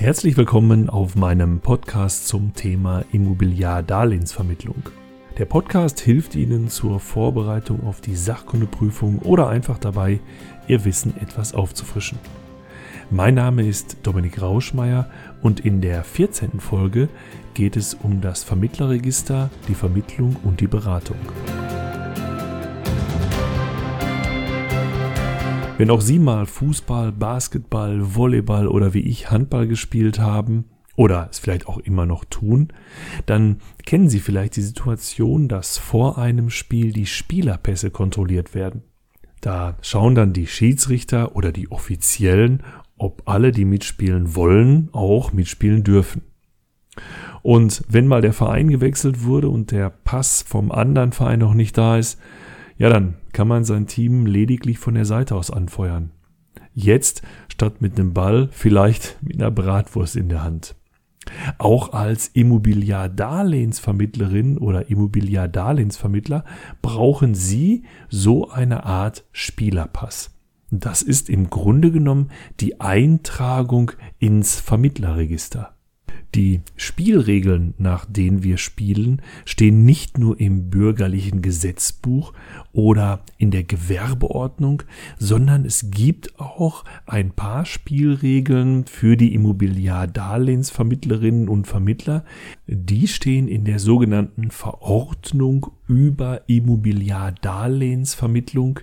Herzlich willkommen auf meinem Podcast zum Thema Immobiliardarlehensvermittlung. Der Podcast hilft Ihnen zur Vorbereitung auf die Sachkundeprüfung oder einfach dabei, Ihr Wissen etwas aufzufrischen. Mein Name ist Dominik Rauschmeier und in der 14. Folge geht es um das Vermittlerregister, die Vermittlung und die Beratung. Wenn auch Sie mal Fußball, Basketball, Volleyball oder wie ich Handball gespielt haben oder es vielleicht auch immer noch tun, dann kennen Sie vielleicht die Situation, dass vor einem Spiel die Spielerpässe kontrolliert werden. Da schauen dann die Schiedsrichter oder die Offiziellen, ob alle, die mitspielen wollen, auch mitspielen dürfen. Und wenn mal der Verein gewechselt wurde und der Pass vom anderen Verein noch nicht da ist, ja, dann kann man sein Team lediglich von der Seite aus anfeuern. Jetzt statt mit einem Ball vielleicht mit einer Bratwurst in der Hand. Auch als Immobiliardarlehensvermittlerin oder Immobiliardarlehensvermittler brauchen Sie so eine Art Spielerpass. Das ist im Grunde genommen die Eintragung ins Vermittlerregister. Die Spielregeln, nach denen wir spielen, stehen nicht nur im bürgerlichen Gesetzbuch oder in der Gewerbeordnung, sondern es gibt auch ein paar Spielregeln für die Immobiliardarlehensvermittlerinnen und Vermittler. Die stehen in der sogenannten Verordnung über Immobiliardarlehensvermittlung,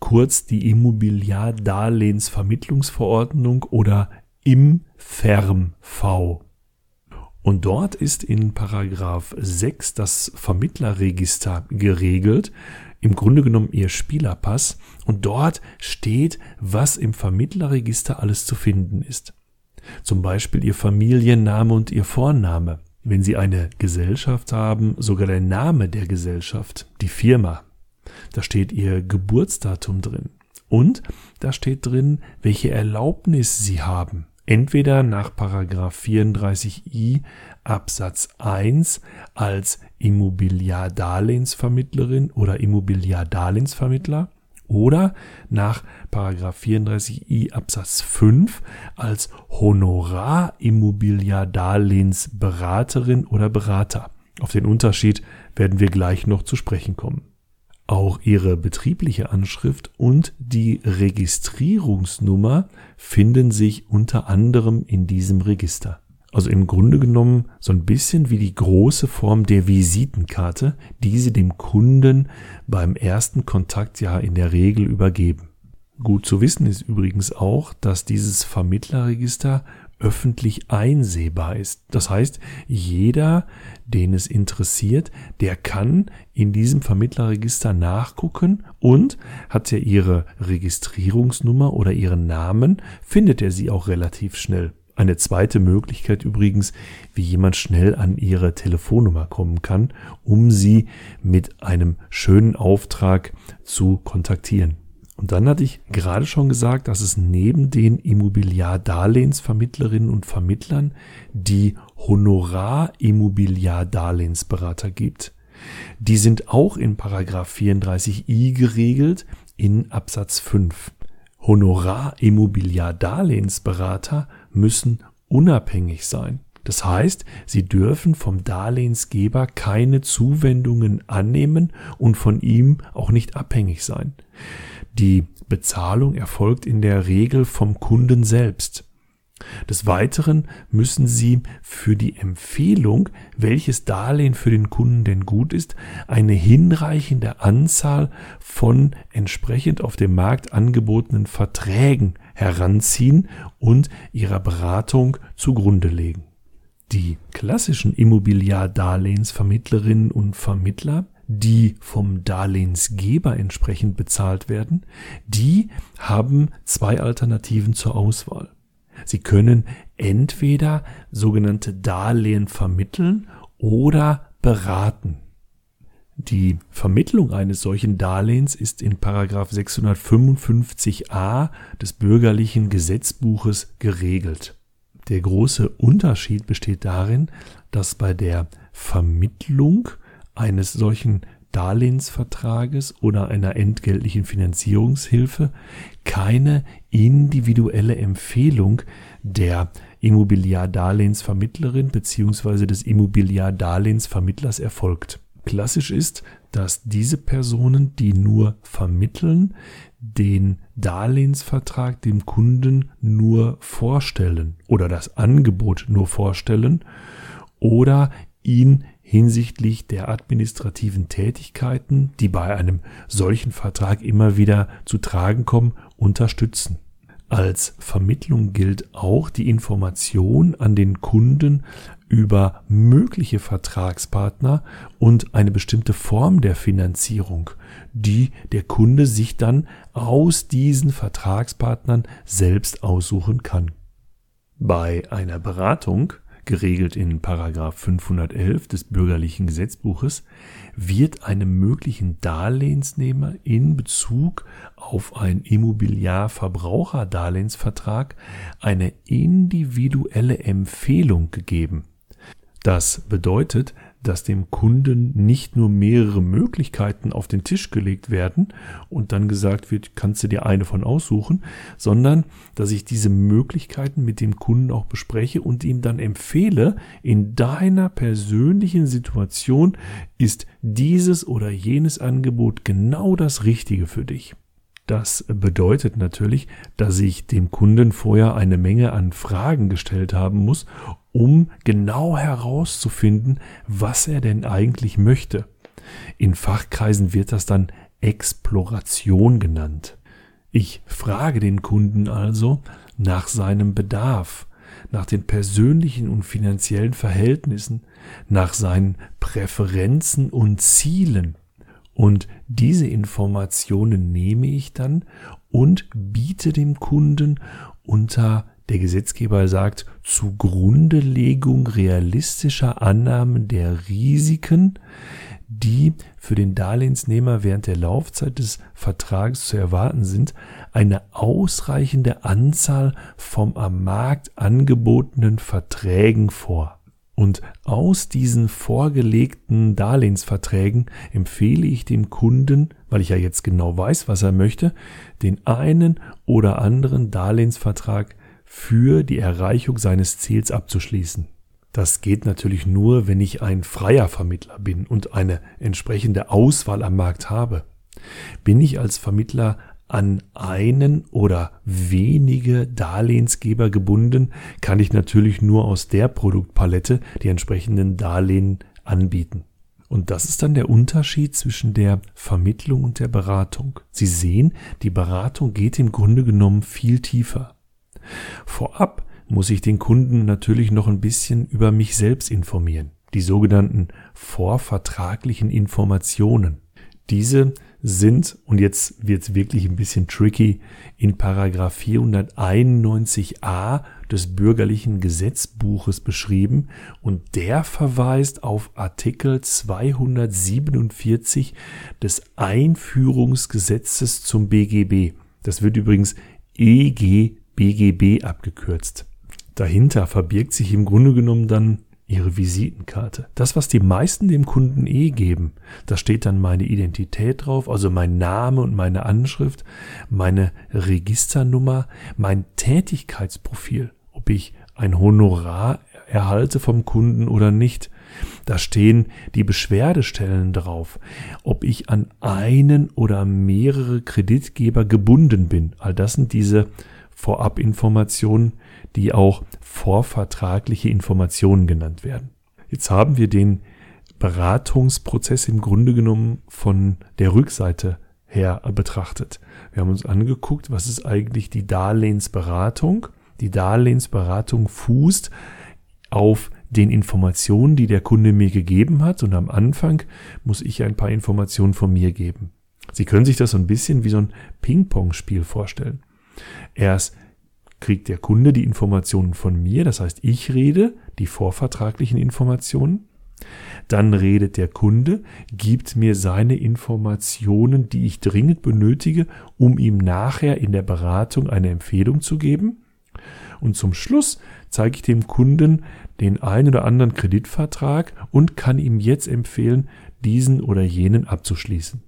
kurz die Immobiliardarlehensvermittlungsverordnung oder im FERM-V. Und dort ist in Paragraph 6 das Vermittlerregister geregelt, im Grunde genommen ihr Spielerpass. Und dort steht, was im Vermittlerregister alles zu finden ist. Zum Beispiel ihr Familienname und ihr Vorname. Wenn Sie eine Gesellschaft haben, sogar der Name der Gesellschaft, die Firma. Da steht Ihr Geburtsdatum drin. Und da steht drin, welche Erlaubnis Sie haben entweder nach 34i Absatz 1 als Immobiliardarlehensvermittlerin oder Immobiliardarlehensvermittler oder nach 34i Absatz 5 als Honorarimmobiliardarlehensberaterin oder Berater. Auf den Unterschied werden wir gleich noch zu sprechen kommen. Auch ihre betriebliche Anschrift und die Registrierungsnummer finden sich unter anderem in diesem Register. Also im Grunde genommen so ein bisschen wie die große Form der Visitenkarte, die Sie dem Kunden beim ersten Kontakt ja in der Regel übergeben. Gut zu wissen ist übrigens auch, dass dieses Vermittlerregister öffentlich einsehbar ist. Das heißt, jeder, den es interessiert, der kann in diesem Vermittlerregister nachgucken und hat er ihre Registrierungsnummer oder ihren Namen, findet er sie auch relativ schnell. Eine zweite Möglichkeit übrigens, wie jemand schnell an ihre Telefonnummer kommen kann, um sie mit einem schönen Auftrag zu kontaktieren. Und dann hatte ich gerade schon gesagt, dass es neben den Immobiliardarlehensvermittlerinnen und Vermittlern die Honorar-Immobiliardarlehensberater gibt. Die sind auch in Paragraph 34i geregelt in Absatz 5. Honorar-Immobiliardarlehensberater müssen unabhängig sein. Das heißt, sie dürfen vom Darlehensgeber keine Zuwendungen annehmen und von ihm auch nicht abhängig sein. Die Bezahlung erfolgt in der Regel vom Kunden selbst. Des Weiteren müssen Sie für die Empfehlung, welches Darlehen für den Kunden denn gut ist, eine hinreichende Anzahl von entsprechend auf dem Markt angebotenen Verträgen heranziehen und Ihrer Beratung zugrunde legen. Die klassischen Immobiliardarlehensvermittlerinnen und Vermittler die vom Darlehensgeber entsprechend bezahlt werden, die haben zwei Alternativen zur Auswahl. Sie können entweder sogenannte Darlehen vermitteln oder beraten. Die Vermittlung eines solchen Darlehens ist in 655a des bürgerlichen Gesetzbuches geregelt. Der große Unterschied besteht darin, dass bei der Vermittlung eines solchen Darlehensvertrages oder einer entgeltlichen Finanzierungshilfe keine individuelle Empfehlung der Immobiliardarlehensvermittlerin bzw. des Immobiliardarlehensvermittlers erfolgt. Klassisch ist, dass diese Personen, die nur vermitteln, den Darlehensvertrag dem Kunden nur vorstellen oder das Angebot nur vorstellen oder ihn hinsichtlich der administrativen Tätigkeiten, die bei einem solchen Vertrag immer wieder zu tragen kommen, unterstützen. Als Vermittlung gilt auch die Information an den Kunden über mögliche Vertragspartner und eine bestimmte Form der Finanzierung, die der Kunde sich dann aus diesen Vertragspartnern selbst aussuchen kann. Bei einer Beratung geregelt in Paragraph 511 des bürgerlichen Gesetzbuches, wird einem möglichen Darlehensnehmer in Bezug auf einen Immobiliarverbraucherdarlehensvertrag eine individuelle Empfehlung gegeben. Das bedeutet, dass dem Kunden nicht nur mehrere Möglichkeiten auf den Tisch gelegt werden und dann gesagt wird, kannst du dir eine von aussuchen, sondern dass ich diese Möglichkeiten mit dem Kunden auch bespreche und ihm dann empfehle, in deiner persönlichen Situation ist dieses oder jenes Angebot genau das Richtige für dich. Das bedeutet natürlich, dass ich dem Kunden vorher eine Menge an Fragen gestellt haben muss, um genau herauszufinden, was er denn eigentlich möchte. In Fachkreisen wird das dann Exploration genannt. Ich frage den Kunden also nach seinem Bedarf, nach den persönlichen und finanziellen Verhältnissen, nach seinen Präferenzen und Zielen. Und diese Informationen nehme ich dann und biete dem Kunden unter der Gesetzgeber sagt, zugrundelegung realistischer Annahmen der Risiken, die für den Darlehensnehmer während der Laufzeit des Vertrages zu erwarten sind, eine ausreichende Anzahl vom am Markt angebotenen Verträgen vor. Und aus diesen vorgelegten Darlehensverträgen empfehle ich dem Kunden, weil ich ja jetzt genau weiß, was er möchte, den einen oder anderen Darlehensvertrag für die Erreichung seines Ziels abzuschließen. Das geht natürlich nur, wenn ich ein freier Vermittler bin und eine entsprechende Auswahl am Markt habe. Bin ich als Vermittler an einen oder wenige Darlehensgeber gebunden, kann ich natürlich nur aus der Produktpalette die entsprechenden Darlehen anbieten. Und das ist dann der Unterschied zwischen der Vermittlung und der Beratung. Sie sehen, die Beratung geht im Grunde genommen viel tiefer. Vorab muss ich den Kunden natürlich noch ein bisschen über mich selbst informieren. Die sogenannten vorvertraglichen Informationen. Diese sind, und jetzt wird es wirklich ein bisschen tricky, in Paragraph 491a des bürgerlichen Gesetzbuches beschrieben und der verweist auf Artikel 247 des Einführungsgesetzes zum BGB. Das wird übrigens EG-BGB abgekürzt. Dahinter verbirgt sich im Grunde genommen dann ihre Visitenkarte. Das, was die meisten dem Kunden eh geben, da steht dann meine Identität drauf, also mein Name und meine Anschrift, meine Registernummer, mein Tätigkeitsprofil, ob ich ein Honorar erhalte vom Kunden oder nicht. Da stehen die Beschwerdestellen drauf, ob ich an einen oder mehrere Kreditgeber gebunden bin. All das sind diese Vorabinformationen, die auch vorvertragliche Informationen genannt werden. Jetzt haben wir den Beratungsprozess im Grunde genommen von der Rückseite her betrachtet. Wir haben uns angeguckt, was ist eigentlich die Darlehensberatung. Die Darlehensberatung fußt auf den Informationen, die der Kunde mir gegeben hat und am Anfang muss ich ein paar Informationen von mir geben. Sie können sich das so ein bisschen wie so ein Ping-Pong-Spiel vorstellen. Erst kriegt der Kunde die Informationen von mir, das heißt, ich rede die vorvertraglichen Informationen. Dann redet der Kunde, gibt mir seine Informationen, die ich dringend benötige, um ihm nachher in der Beratung eine Empfehlung zu geben. Und zum Schluss zeige ich dem Kunden den einen oder anderen Kreditvertrag und kann ihm jetzt empfehlen, diesen oder jenen abzuschließen.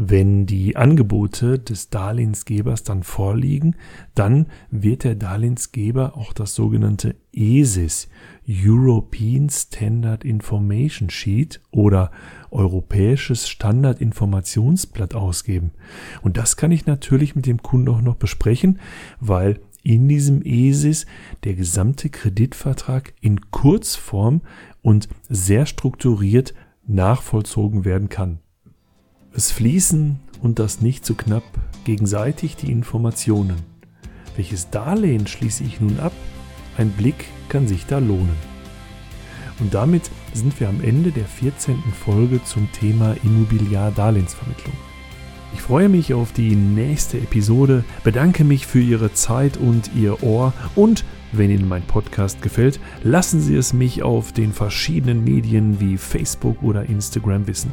Wenn die Angebote des Darlehensgebers dann vorliegen, dann wird der Darlehensgeber auch das sogenannte ESIS, European Standard Information Sheet oder Europäisches Standardinformationsblatt ausgeben. Und das kann ich natürlich mit dem Kunden auch noch besprechen, weil in diesem ESIS der gesamte Kreditvertrag in Kurzform und sehr strukturiert nachvollzogen werden kann. Es fließen, und das nicht zu knapp, gegenseitig die Informationen. Welches Darlehen schließe ich nun ab? Ein Blick kann sich da lohnen. Und damit sind wir am Ende der 14. Folge zum Thema Immobiliar-Darlehensvermittlung. Ich freue mich auf die nächste Episode, bedanke mich für Ihre Zeit und Ihr Ohr und wenn Ihnen mein Podcast gefällt, lassen Sie es mich auf den verschiedenen Medien wie Facebook oder Instagram wissen.